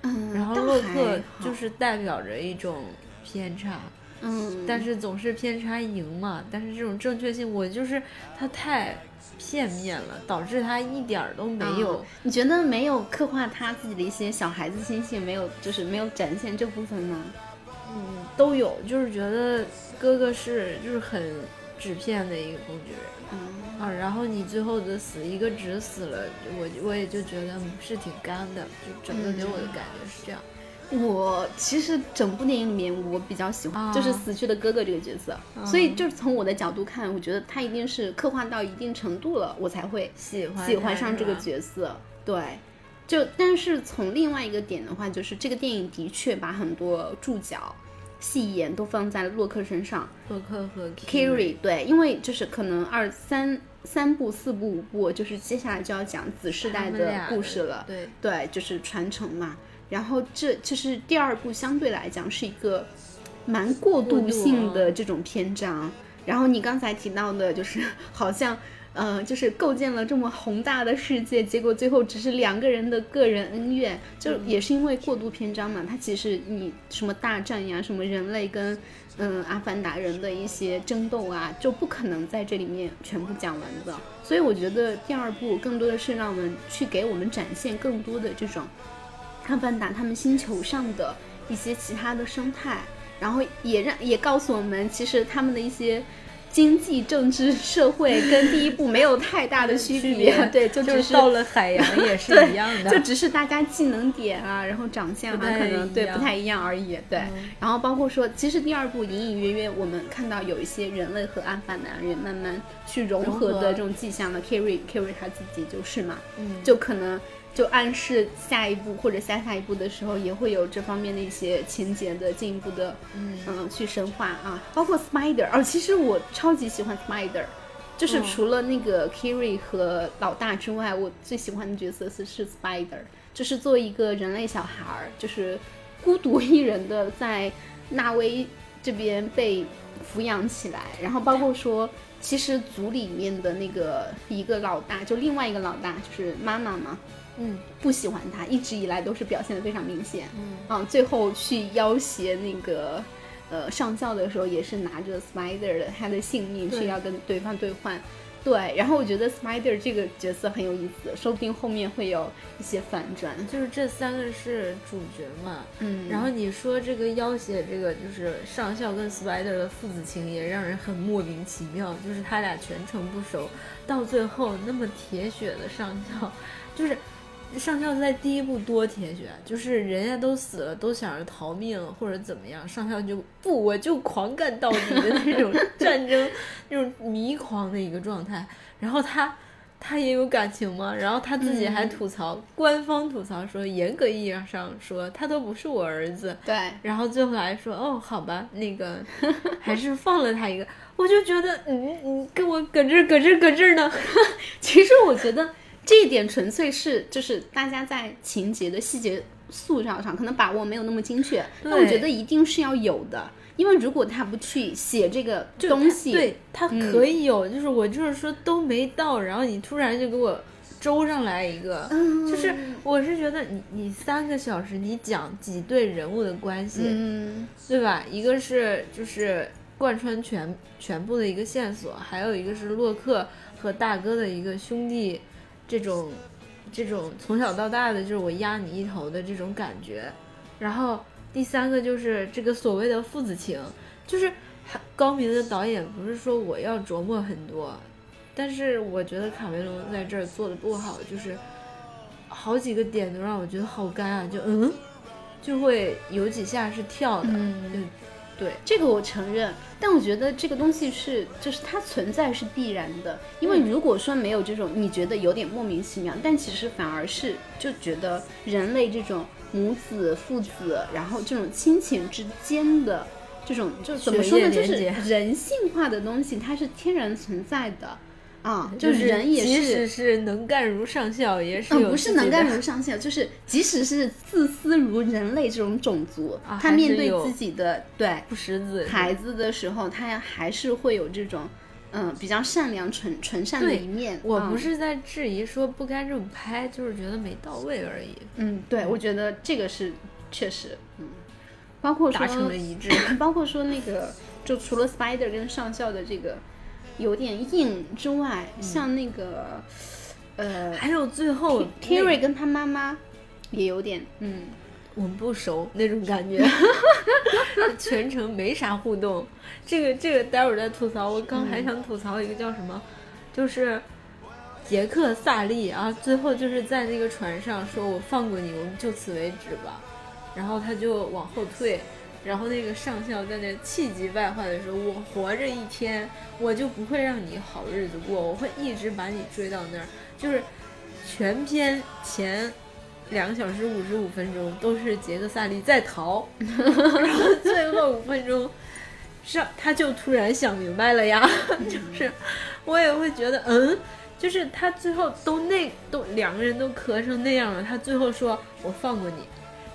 嗯，然后洛克就是代表着一种偏差，嗯，但是总是偏差赢嘛。但是这种正确性，我就是他太片面了，导致他一点儿都没有。嗯你觉得没有刻画他自己的一些小孩子心性，没有就是没有展现这部分吗？嗯，都有，就是觉得哥哥是就是很纸片的一个工具人。嗯，啊，然后你最后的死一个纸死了，我我也就觉得嗯是挺干的，就整个给我的感觉是这样。我其实整部电影里面，我比较喜欢、啊就是死去的哥哥这个角色，所以就是从我的角度看，我觉得他一定是刻画到一定程度了，我才会喜欢喜欢上这个角色。对，就但是从另外一个点的话，就是这个电影的确把很多注脚、戏眼都放在了洛克身上。洛克和 Kiri 对，因为就是可能二三三部、四部、五部，就是接下来就要讲子世代的故事了。对，对，就是传承嘛。然后这就是第二部，相对来讲是一个蛮过渡性的啊这种篇章。然后你刚才提到的，就是 好像，呃，就是构建了这么宏大的世界，结果最后只是两个人的个人恩怨，就也是因为过渡篇章嘛。它其实你什么大战呀，什么人类跟嗯阿凡达人的一些争斗啊，就不可能在这里面全部讲完的。所以我觉得第二部更多的是让我们去给我们展现更多的这种阿凡达他们星球上的一些其他的生态，然后也让也告诉我们，其实他们的一些经济、政治、社会跟第一部没有太大的区别，对，就只是到了海洋也是一样的，就只是大家技能点啊，然后长相啊，可能对不太一样而已，对。然后包括说，其实第二部隐隐约约我们看到有一些人类和阿凡达人慢慢去融合的这种迹象了。Kerry，Kerry 他自己就是嘛，嗯，就可能。就暗示下一步或者下下一步的时候，也会有这方面的一些情节的进一步的，嗯去深化啊。包括 Spider，哦，其实我超级喜欢 Spider，就是除了那个 Kiri 和老大之外，我最喜欢的角色是是 Spider，就是作为一个人类小孩儿，就是孤独一人的在纳威这边被抚养起来，然后包括说，其实组里面的那个一个老大，就另外一个老大就是妈妈嘛。嗯，不喜欢他，一直以来都是表现的非常明显。嗯，啊，最后去要挟那个，呃，上校的时候，也是拿着 Spider 的他的性命去要跟对方兑换。对，然后我觉得 Spider 这个角色很有意思，说不定后面会有一些反转。就是这三个是主角嘛，嗯，然后你说这个要挟，这个就是上校跟 Spider 的父子情也让人很莫名其妙，就是他俩全程不熟，到最后那么铁血的上校，就是。上校在第一部多铁血，就是人家都死了，都想着逃命或者怎么样，上校就不，我就狂干到底的那种 战争，那种迷狂的一个状态。然后他，他也有感情吗？然后他自己还吐槽，官方吐槽说，严格意义上说，他都不是我儿子。对。然后最后还说，哦，好吧，那个 还是放了他一个。我就觉得，嗯嗯，跟我搁这搁这搁这呢。其实我觉得。这一点纯粹是就是大家在情节的细节塑造上可能把握没有那么精确，但我觉得一定是要有的，因为如果他不去写这个东西，对他可以有，就是我就是说都没到，然后你突然就给我周上来一个，就是我是觉得你你三个小时你讲几对人物的关系，对吧？一个是就是贯穿全全部的一个线索，还有一个是洛克和大哥的一个兄弟。这种，这种从小到大的就是我压你一头的这种感觉，然后第三个就是这个所谓的父子情，就是高明的导演不是说我要琢磨很多，但是我觉得卡梅隆在这儿做的不好，就是好几个点都让我觉得好干啊，就嗯，就会有几下是跳的，嗯。对这个我承认，但我觉得这个东西是，就是它存在是必然的。因为如果说没有这种，你觉得有点莫名其妙，但其实反而是就觉得人类这种母子、父子，然后这种亲情之间的这种，就怎么说呢，就是人性化的东西，它是天然存在的。啊，就是人也是，即使是能干如上校，也是有。不是能干如上校，就是即使是自私如人类这种种族，他面对自己的对不识字孩子的时候，他还是会有这种嗯比较善良、纯纯善的一面。我不是在质疑说不该这么拍，就是觉得没到位而已。嗯，对，我觉得这个是确实，嗯，包括达成了一致，包括说那个，就除了 Spider 跟上校的这个。有点硬之外，像那个，呃，还有最后 Terry 跟他妈妈也有点，嗯，我们不熟那种感觉，全程没啥互动。这个这个待会儿再吐槽。我刚还想吐槽一个叫什么，就是杰克萨利啊，最后就是在那个船上说：“我放过你，我们就此为止吧。”然后他就往后退。然后那个上校在那气急败坏的说：“我活着一天，我就不会让你好日子过，我会一直把你追到那儿。”就是全篇前两个小时五十五分钟都是杰克萨利在逃，然后最后五分钟上他就突然想明白了呀，就是我也会觉得，嗯，就是他最后都那都两个人都咳成那样了，他最后说：“我放过你。”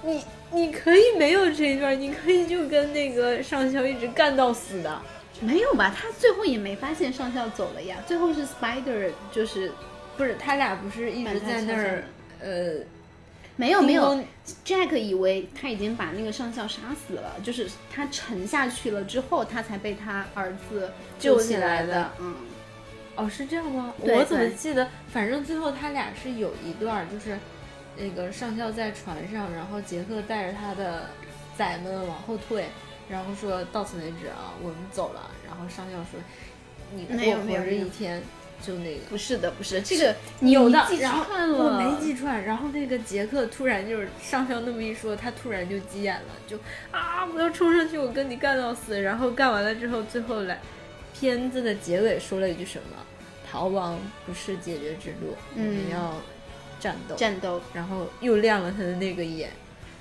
你你可以没有这一段，你可以就跟那个上校一直干到死的，没有吧？他最后也没发现上校走了呀。最后是 Spider，就是不是他俩不是一直在那儿？呃，没有没有，Jack 以为他已经把那个上校杀死了，就是他沉下去了之后，他才被他儿子救起来的。嗯，哦，是这样吗？我怎么记得？反正最后他俩是有一段，就是。那个上校在船上，然后杰克带着他的仔们往后退，然后说到此为止啊，我们走了。然后上校说，你没有我活着一天就那个。不是的，不是这个你有的然后，我没记串，然后那个杰克突然就是上校那么一说，他突然就急眼了，就啊，我要冲上去，我跟你干到死。然后干完了之后，最后来片子的结尾说了一句什么？逃亡不是解决之路，我们嗯要战斗。战斗。然后又亮了他的那个眼，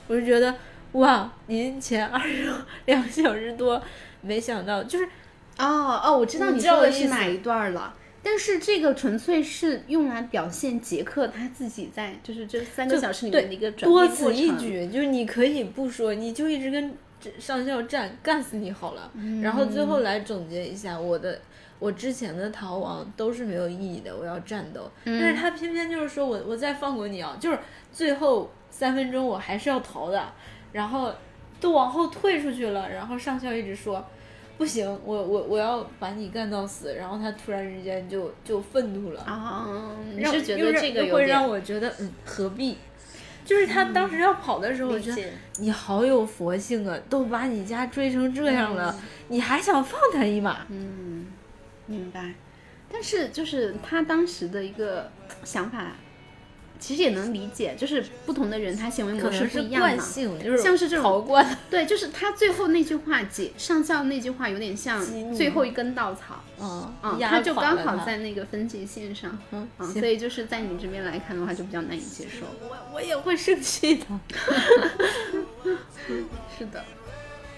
我就觉得哇，您前二十两小时多，没想到就是哦哦，我知道你你说的是哪一段了。但是这个纯粹是用来表现杰克他自己在就是这三个小时里面的一个转多变过程。此一举，就是你可以不说，你就一直跟这上校战，干死你好了。然后最后来总结一下，我的我之前的逃亡都是没有意义的，我要战斗。但是他偏偏就是说我我再放过你啊，就是最后三分钟我还是要逃的，然后都往后退出去了，然后上校一直说。不行，我我我要把你干到死，然后他突然之间就就愤怒了，啊，你让是觉得这个会让我觉得嗯何必？就是他当时要跑的时候，我觉得你好有佛性啊，都把你家追成这样了，你还想放他一马？嗯，明白。但是就是他当时的一个想法，其实也能理解，就是不同的人他行为模式不一样嘛。惯性，就是像是这种。对，就是他最后那句话，解上校那句话有点像最后一根稻草。嗯嗯，他就刚好在那个分界线上，嗯嗯，所以就是在你这边来看的话，就比较难以接受。我我也会生气的。是的，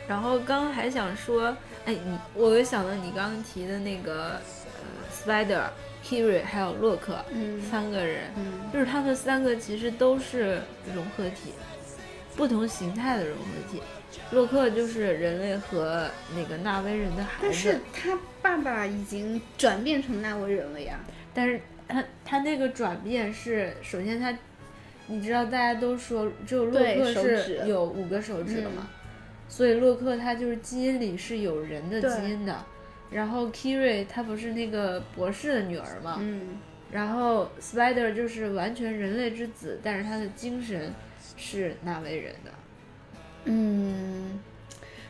然后刚刚还想说，哎，你我又想到你刚刚提的那个呃，Spider、Kiri 还有洛克、嗯。三个人，嗯。就是他们三个其实都是融合体，不同形态的融合体。洛克就是人类和那个纳威人的孩子。但是，他爸爸已经转变成纳威人了呀。但是他他那个转变是，首先他，你知道大家都说只有洛克是有五个手指的嗯。嘛，所以洛克他就是基因里是有人的基因的。然后 Kiri 她不是那个博士的女儿嘛，嗯然后 Spider 就是完全人类之子，但是他的精神是纳威人的。嗯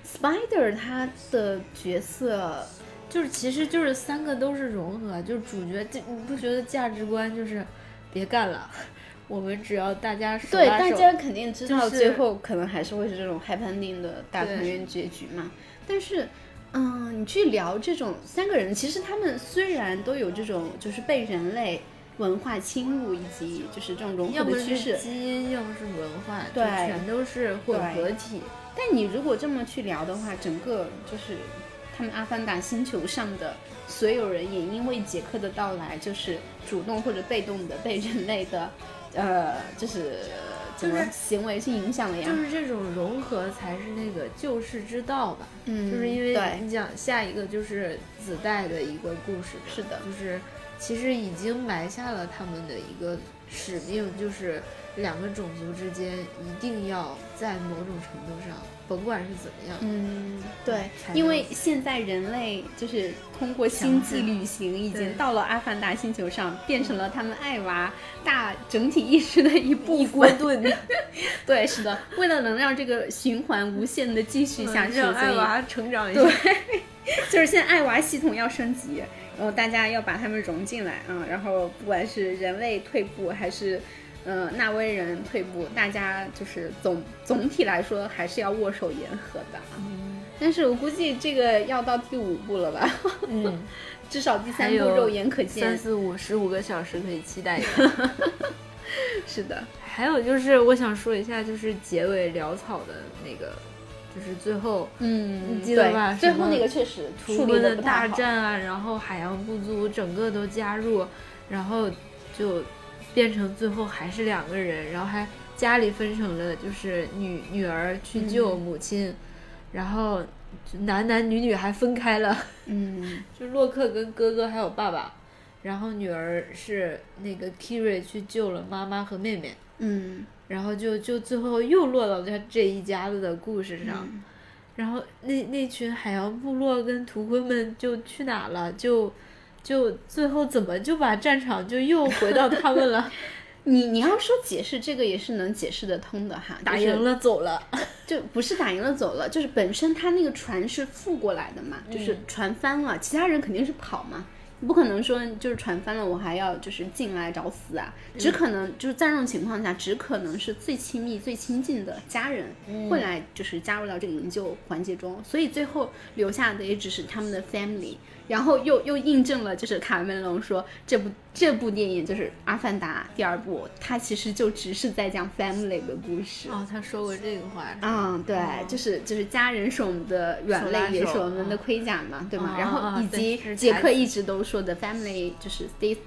，Spider 他的角色，就是其实就是三个都是融合，就是主角，这你不觉得价值观就是别干了，我们只要大家手对大家肯定知道就是最后可能还是会是这种 happy ending 的大团圆结局嘛。但是，嗯，你去聊这种三个人，其实他们虽然都有这种就是被人类文化侵入以及就是这种融合的趋势，基因，要么是文化，就对全都是混合体。但你如果这么去聊的话，整个就是他们阿凡达星球上的所有人，也因为杰克的到来，就是主动或者被动的被人类的，呃，就是怎么就是行为去影响了呀？就是这种融合才是那个救世之道吧。嗯，就是因为对，你讲下一个就是子代的一个故事，是的就是其实已经埋下了他们的一个使命，就是两个种族之间一定要在某种程度上，甭管是怎么样，嗯，对，因为现在人类就是通过星际旅行，已经到了阿凡达星球上，变成了他们爱娃大整体意识的一部一锅分。炖，对，是的，为了能让这个循环无限的继续下去，让所以爱娃成长一下。对 就是现在爱娃系统要升级，然后大家要把他们融进来啊、然后不管是人类退步还是。呃，纳威人退步，大家就是总总体来说还是要握手言和的嗯。但是我估计这个要到第五部了吧，嗯，至少第三部肉眼可见三。四五十五个小时可以期待一下。是的，还有就是我想说一下，就是结尾潦草的那个，就是最后嗯你记得吧，最后那个确实图处理的大。战啊，然后海洋部族整个都加入，然后就变成最后还是两个人，然后还家里分成了就是女女儿去救母亲，然后男男女女还分开了，嗯 就洛克跟哥哥还有爸爸，然后女儿是那个 Kiri 去救了妈妈和妹妹。嗯然后就就最后又落到这这一家子的故事上，嗯然后那那群海洋部落跟图坤们就去哪了？就就最后怎么就把战场就又回到他们了？你你要说解释这个也是能解释得通的哈，打赢了走了，就不是打赢了走了，就是本身他那个船是覆过来的嘛，就是船翻了，其他人肯定是跑嘛。不可能说就是船翻了，我还要就是进来找死啊！只可能就是在这种情况下，只可能是最亲密、最亲近的家人会来，就是加入到这个营救环节中。所以最后留下的也只是他们的 family。然后又又印证了，就是卡梅隆说这部这部电影就是《阿凡达》第二部，它其实就只是在讲 family 的故事。哦，他说过这个话。嗯，对，就是就是家人是我们的软肋，也是我们的盔甲嘛，对吗？然后以及杰克一直都说的 family 就是 stay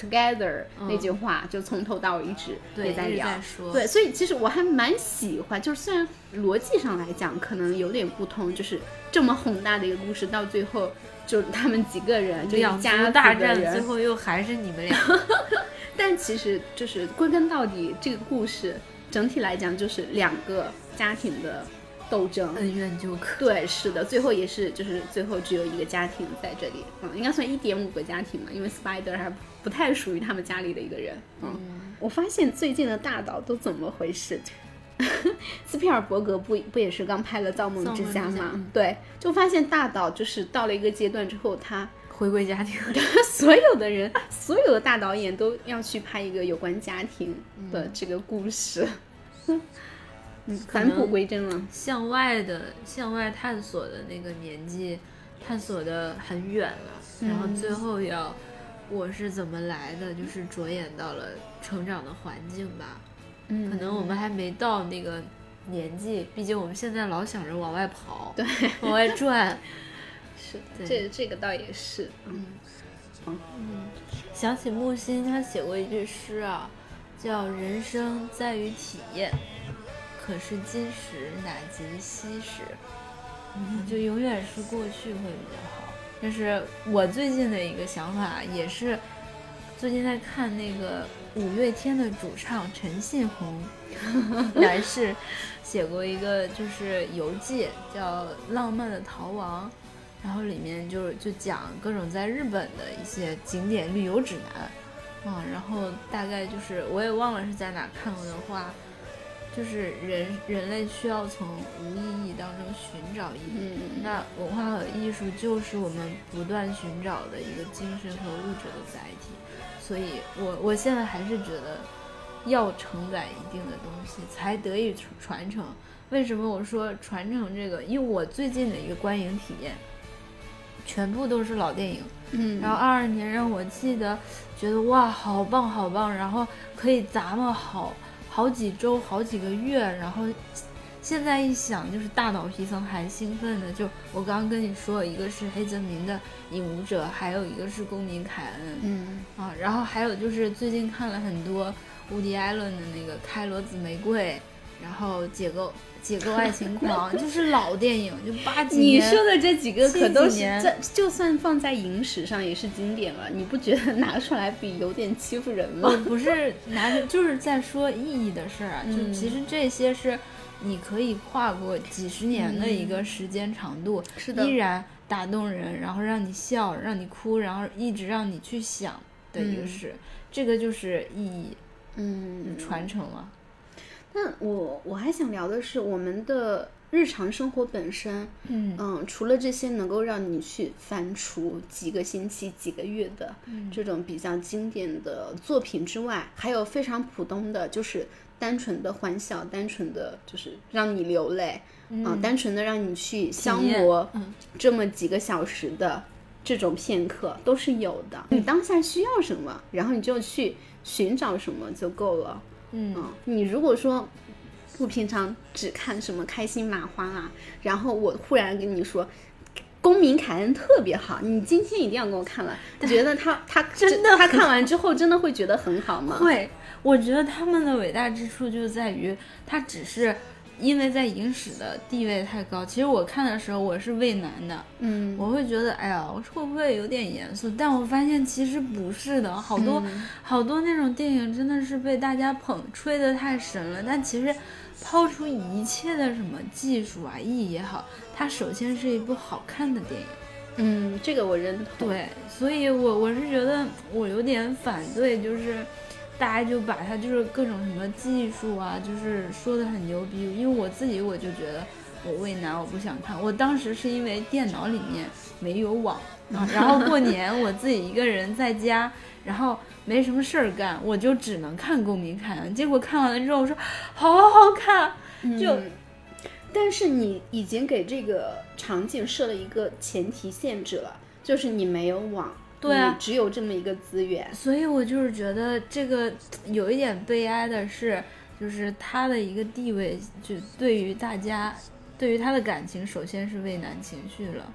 together 那句话，就从头到尾一直也在聊。对，所以其实我还蛮喜欢，就是虽然逻辑上来讲可能有点不通，就是这么宏大的一个故事到最后。就他们几个人，就两家大战，最后又还是你们俩。但其实就是归根到底，这个故事整体来讲就是两个家庭的斗争，恩怨纠葛。对，是的，最后也是就是最后只有一个家庭在这里，嗯，应该算一点五个家庭嘛，因为 Spider 还不太属于他们家里的一个人。嗯，我发现最近的大岛都怎么回事？斯皮尔伯格不不也是刚拍了《造梦之家》吗？对，就发现大导就是到了一个阶段之后，他回归家庭。所有的人，所有的大导演都要去拍一个有关家庭的这个故事，嗯，返璞归真了。向外的，向外探索的那个年纪，探索的很远了，然后最后要我是怎么来的，就是着眼到了成长的环境吧。可能我们还没到那个年纪，毕竟我们现在老想着往外跑，对，往外转。是，这这个倒也是。嗯嗯，想起木心，他写过一句诗啊，叫“人生在于体验，可是今时乃及昔时”，就永远是过去会比较好。这是我最近的一个想法，也是最近在看那个。五月天的主唱陈信宏 男士写过一个就是游记，叫《浪漫的逃亡》，然后里面就就讲各种在日本的一些景点旅游指南，啊，然后大概就是我也忘了是在哪看过的话，就是人人类需要从无意义当中寻找意义，那文化和艺术就是我们不断寻找的一个精神和物质的载体。所以，我我现在还是觉得，要承载一定的东西才得以传承。为什么我说传承这个？因为我最近的一个观影体验，全部都是老电影。嗯。然后二二年让我记得，觉得哇，好棒好棒，然后可以砸么好好几周、好几个月，然后。现在一想，就是大脑皮层还兴奋的。就我刚刚跟你说，一个是黑泽明的《影舞者》，还有一个是公民凯恩。嗯啊，然后还有就是最近看了很多伍迪·艾伦的那个《开罗紫玫瑰》，然后《解构》《解构爱情狂》，就是老电影，就八几年。你说的这几个可都是在，就算放在影史上也是经典了。你不觉得拿出来比有点欺负人吗？不是拿着，就是在说意义的事儿啊。就其实这些是。你可以跨过几十年的一个时间长度，是的，依然打动人，然后让你笑，让你哭，然后一直让你去想的一个事，这个就是意义，嗯，传承了。那我我还想聊的是我们的日常生活本身，嗯嗯，除了这些能够让你去翻出几个星期、几个月的这种比较经典的作品之外，还有非常普通的就是。单纯的欢笑，单纯的就是让你流泪，啊，单纯的让你去消磨这么几个小时的这种片刻都是有的。你当下需要什么，然后你就去寻找什么就够了。嗯，你如果说不平常只看什么开心麻花啊，然后我忽然跟你说。公民凯恩特别好，你今天一定要给我看了。你觉得他他真的他看完之后真的会觉得很好吗？会，我觉得他们的伟大之处就在于，他只是因为在影史的地位太高。其实我看的时候我是畏难的，嗯，我会觉得哎呀，会不会有点严肃？但我发现其实不是的，好多好多那种电影真的是被大家捧吹得太神了，但其实。抛出一切的什么技术啊意义也好，它首先是一部好看的电影。嗯，这个我认同。对，所以我我是觉得我有点反对，就是。大家就把它就是各种什么技术啊，就是说的很牛逼。因为我自己我就觉得我畏难，我不想看。我当时是因为电脑里面没有网，然后过年我自己一个人在家，然后没什么事儿干，我就只能看《公民凯恩》。结果看完了之后，我说好好看，就。但是你已经给这个场景设了一个前提限制了，就是你没有网，对啊，只有这么一个资源。所以我就是觉得这个有一点悲哀的是，就是他的一个地位，就对于大家，对于他的感情，首先是畏难情绪了，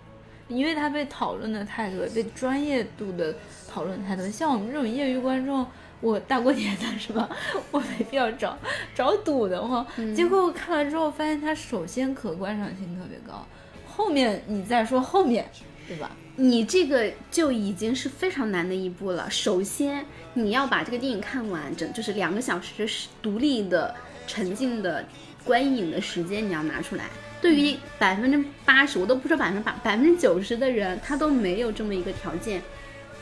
因为他被讨论的太多，被专业度的讨论太多，像我们这种业余观众。我大过年的是吧？我没必要找找堵的慌。结果我看了之后，发现他首先可观赏性特别高，后面你再说后面，对吧？你这个就已经是非常难的一步了。首先你要把这个电影看完整，就是两个小时是独立的、沉浸的观影的时间，你要拿出来。对于百分之八十，我都不说百分之八，百分之九十的人，他都没有这么一个条件，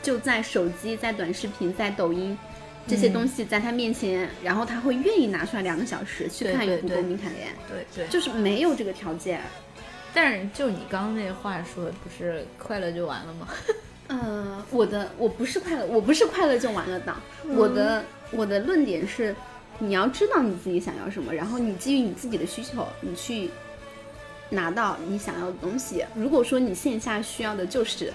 就在手机、在短视频、在抖音。这些东西在他面前，然后他会愿意拿出来两个小时去看一部《公民凯恩》。对对，就是没有这个条件。但是就你刚刚那话说，不是快乐就完了吗？嗯，我的我不是快乐，我不是快乐就完了的。我的我的论点是，你要知道你自己想要什么，然后你基于你自己的需求，你去拿到你想要的东西。如果说你线下需要的就是。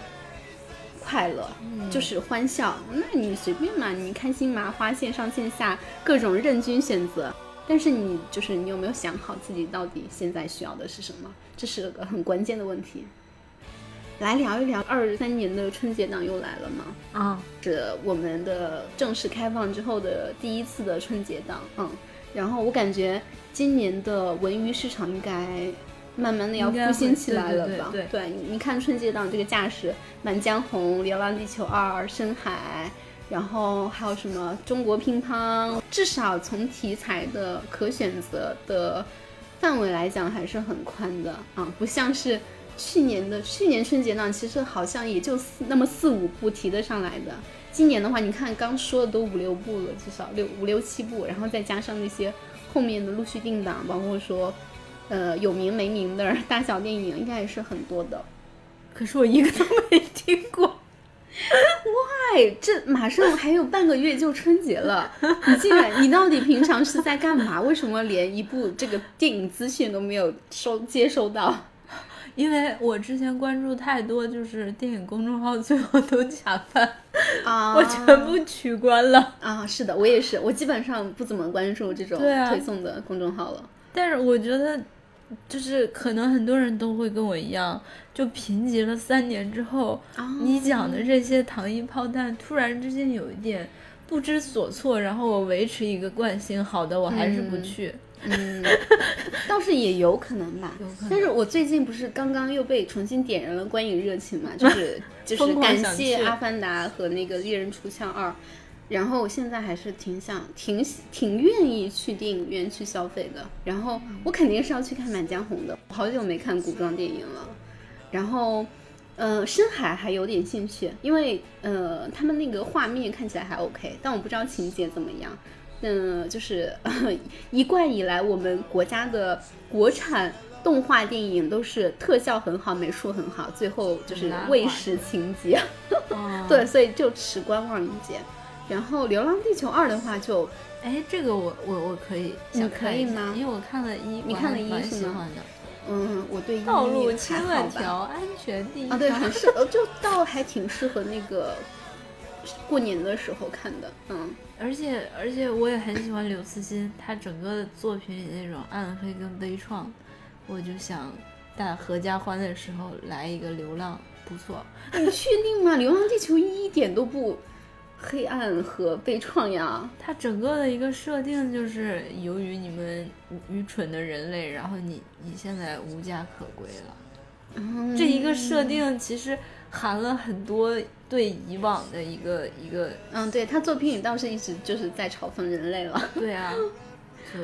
快乐就是欢笑，那你随便嘛，你开心麻花线上线下各种任君选择。但是你就是你有没有想好自己到底现在需要的是什么？这是个很关键的问题。来聊一聊二三年的春节档又来了吗？啊，是我们的正式开放之后的第一次的春节档。嗯，然后我感觉今年的文娱市场应该。慢慢的要复兴起来了吧？对，你看春节档这个架势，《满江红》《流浪地球二》《深海》，然后还有什么《中国乒乓》，至少从题材的可选择的范围来讲还是很宽的啊，不像是去年的去年春节档，其实好像也就四那么四五部提得上来的。今年的话，你看刚说的都五六部了，至少六五六七部，然后再加上那些后面的陆续定档，包括说。呃，有名没名的大小电影应该也是很多的，可是我一个都没听过。Why？这马上还有半个月就春节了，你竟然，你到底平常是在干嘛？为什么连一部这个电影资讯都没有收接收到？因为我之前关注太多，就是电影公众号最后都假翻啊，我全部取关了啊。是的，我也是，我基本上不怎么关注这种推送的公众号了。但是我觉得。就是可能很多人都会跟我一样，就贫瘠了三年之后，你讲的这些糖衣炮弹，突然之间有一点不知所措，然后我维持一个惯性，好的，我还是不去。嗯，倒是也有可能吧。但是我最近不是刚刚又被重新点燃了观影热情嘛，就是 就是感谢《阿凡达》和那个《猎人出枪二》。然后我现在还是挺想、挺挺愿意去电影院去消费的。然后我肯定是要去看《满江红》的，我好久没看古装电影了。然后，呃，深海还有点兴趣，因为呃，他们那个画面看起来还 OK，但我不知道情节怎么样。嗯，就是 一贯以来我们国家的国产动画电影都是特效很好、美术很好，最后就是喂食情节。对，所以就持观望一见。然后《流浪地球二》的话，就，哎，这个我我我可以，你可以吗？因为我看了一，你看了一是吗？嗯，我对道路千万条，安全第一。啊，对，很适合，就倒还挺适合那个过年的时候看的。嗯，而且而且我也很喜欢刘慈欣，他整个作品里那种暗黑跟悲怆，我就想大合家欢的时候来一个流浪，不错。你确定吗？《流浪地球》一点都不。黑暗和悲怆呀，它整个的一个设定就是由于你们愚蠢的人类，然后你你现在无家可归了。这一个设定其实含了很多对以往的一个一个，嗯，对他作品里倒是一直就是在嘲讽人类了。对啊，就《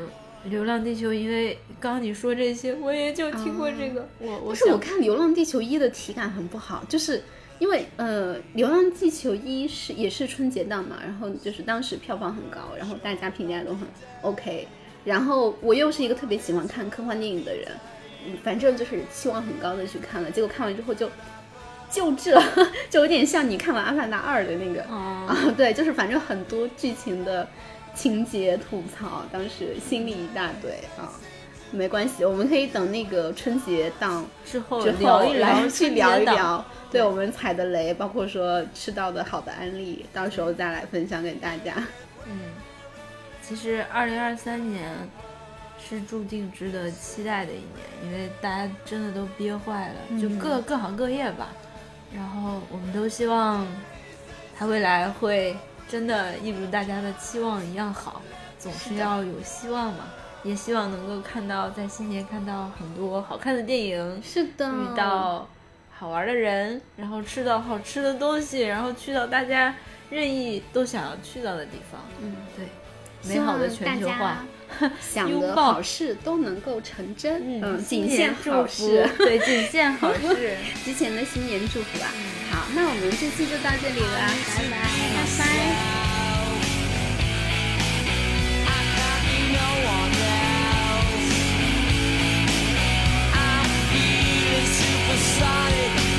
流浪地球》，因为刚刚你说这些，我也就听过这个。我我是我看《流浪地球一》的体感很不好，就是。因为呃，《流浪地球一》是也是春节档嘛，然后就是当时票房很高，然后大家评价都很 OK，然后我又是一个特别喜欢看科幻电影的人，嗯，反正就是期望很高的去看了，结果看完之后就就这 就有点像你看完《阿凡达二》的那个 啊，对，就是反正很多剧情的情节吐槽，当时心里一大堆啊。没关系，我们可以等那个春节档之后之聊一来去聊一聊聊，对我们踩的雷，包括说吃到的好的案例，到时候再来分享给大家。嗯，其实二零二三年是注定值得期待的一年，因为大家真的都憋坏了，就各各行各业吧。然后我们都希望它未来会真的一如大家的期望一样好，总是要有希望嘛。也希望能够看到在新年看到很多好看的电影，是的，遇到好玩的人，然后吃到好吃的东西，然后去到大家任意都想要去到的地方。嗯，对，美好的全球化，想的好事都能够成真。嗯，仅限好事，对，仅限好事，提前的新年祝福啊！好，那我们这期就到这里了，拜拜，拜拜。No one sonic